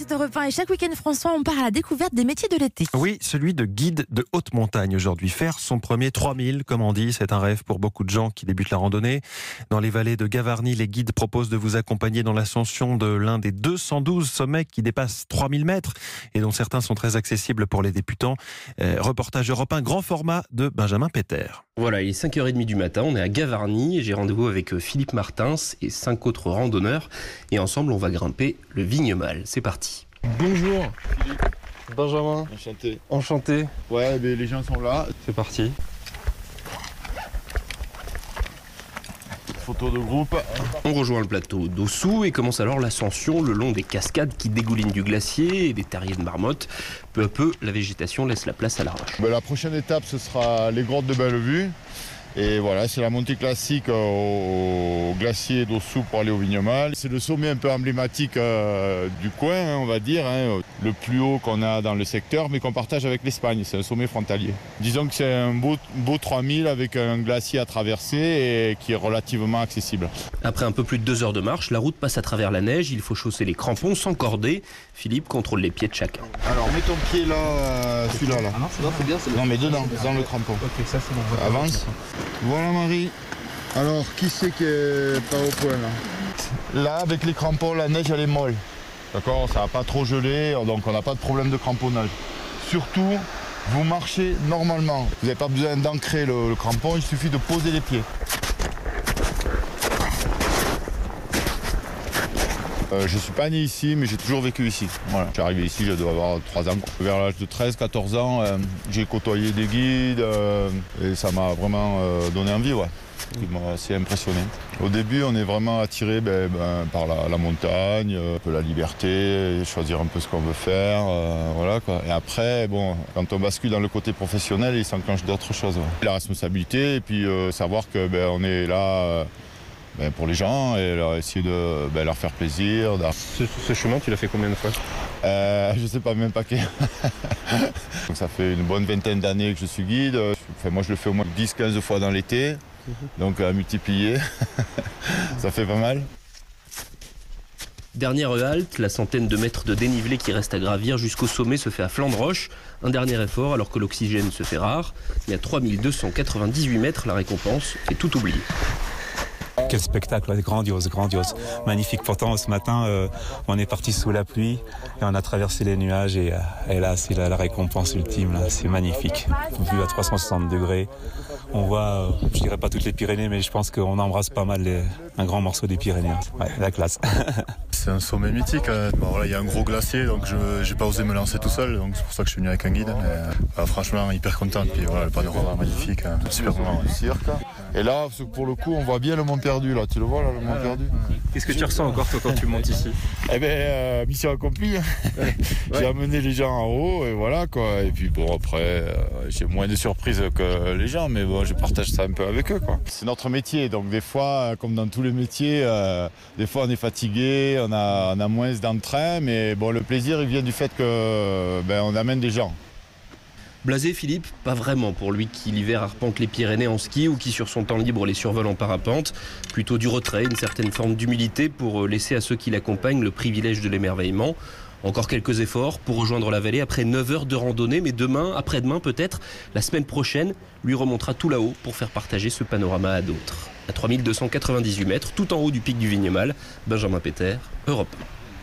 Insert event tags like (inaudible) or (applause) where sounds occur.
c'est Europe 1 et chaque week-end, François, on part à la découverte des métiers de l'été. Oui, celui de guide de haute montagne aujourd'hui. Faire son premier 3000, comme on dit, c'est un rêve pour beaucoup de gens qui débutent la randonnée. Dans les vallées de Gavarnie, les guides proposent de vous accompagner dans l'ascension de l'un des 212 sommets qui dépassent 3000 mètres et dont certains sont très accessibles pour les débutants. Euh, reportage Europe 1, grand format de Benjamin Péter. Voilà, il est 5h30 du matin, on est à Gavarnie et j'ai rendez-vous avec euh, Philippe Martins et cinq autres randonneurs. Et ensemble, on va grimper le Vignemal. C'est parti. Bonjour. Benjamin. Enchanté. Enchanté. Ouais, mais les gens sont là. C'est parti. Photo de groupe. On rejoint le plateau d'Ossou et commence alors l'ascension le long des cascades qui dégoulinent du glacier et des terriers de marmotte. Peu à peu, la végétation laisse la place à la roche. Ben, la prochaine étape, ce sera les grottes de Bellevue. Et voilà, c'est la montée classique au, glacier d'Ossou pour aller au Vignemal. C'est le sommet un peu emblématique euh, du coin, hein, on va dire, hein, le plus haut qu'on a dans le secteur, mais qu'on partage avec l'Espagne. C'est un sommet frontalier. Disons que c'est un beau, beau 3000 avec un glacier à traverser et qui est relativement accessible. Après un peu plus de deux heures de marche, la route passe à travers la neige. Il faut chausser les crampons sans cordée. Philippe contrôle les pieds de chacun. Alors mets ton pied là, euh, celui-là. Là. Ah non, c'est bien. c'est bon. Non mais dedans, dans le crampon. Ok, ça c'est bon. Avance. Voilà Marie. Alors, qui c'est qui est pas au point là Là, avec les crampons, la neige elle est molle. D'accord Ça va pas trop gelé, donc on n'a pas de problème de cramponnage. Surtout, vous marchez normalement. Vous n'avez pas besoin d'ancrer le crampon, il suffit de poser les pieds. Euh, je suis pas né ici, mais j'ai toujours vécu ici. Voilà. Je suis arrivé ici, je dois avoir 3 ans. Vers l'âge de 13-14 ans, euh, j'ai côtoyé des guides euh, et ça m'a vraiment donné envie. Ouais. qui m'a assez impressionné. Au début, on est vraiment attiré ben, ben, par la, montagne, un peu la liberté, choisir un peu ce qu'on veut faire. voilà, quoi. Et après, bon, quand on bascule dans le côté professionnel, il s'enclenche d'autres choses. La responsabilité et puis savoir que ben, on est là. Ben, pour les gens et leur essayer de ben, leur faire plaisir. Ce, ce chemin, tu l'as fait combien de fois Euh, je sais pas même pas quel. (laughs) Donc ça fait une bonne vingtaine d'années que je suis guide. Enfin, moi je le fais au moins 10-15 fois dans l'été. Donc à multiplier, (laughs) ça fait pas mal. Dernière halte, la centaine de mètres de dénivelé qui reste à gravir jusqu'au sommet se fait à flanc de roche. Un dernier effort alors que l'oxygène se fait rare. Mais à 3298 mètres, la récompense fait tout oublier. Quel spectacle, grandiose, grandiose. Magnifique. Pourtant, ce matin, euh, on est parti sous la pluie et on a traversé les nuages et, euh, et là, c'est la, la récompense ultime. Là, c'est magnifique. Vue à 360 degrés. On voit, euh, je dirais pas toutes les Pyrénées, mais je pense qu'on embrasse pas mal les- un grand morceau des Pyrénées. Ouais, la classe. (laughs) C'est un sommet mythique. hein. Bon, il y a un gros glacier, donc je n'ai pas osé me lancer tout seul. Donc c'est pour ça que je suis venu avec un guide. Mais, euh, bah, franchement, hyper content. Puis voilà, le panorama magnifique. hein. Super moment. Et là, pour le coup, on voit bien le Mont Perdu. Là, tu le vois là, le Mont Perdu. Qu'est-ce que tu ressens encore toi quand tu montes ici Eh ben, euh, mission accomplie. j'ai amené les gens en haut et voilà quoi. Et puis bon, après, euh, j'ai moins de surprises que les gens, mais bon, je partage ça un peu avec eux quoi. C'est notre métier, donc des fois, euh, comme dans tous les métiers, euh, des fois on est fatigué, on a, on a moins d'entrain, mais bon, le plaisir il vient du fait que ben, on amène des gens. Blasé Philippe, pas vraiment pour lui qui l'hiver arpente les Pyrénées en ski ou qui sur son temps libre les survole en parapente. Plutôt du retrait, une certaine forme d'humilité pour euh, laisser à ceux qui l'accompagnent le privilège de l'émerveillement. Encore quelques efforts pour rejoindre la vallée après 9 heures de randonnée, mais demain, après-demain peut-être, la semaine prochaine, lui remontera tout là-haut pour faire partager ce panorama à d'autres. À 3298 mètres, tout en haut du pic du Vignemal, Benjamin Péter, Europe 1.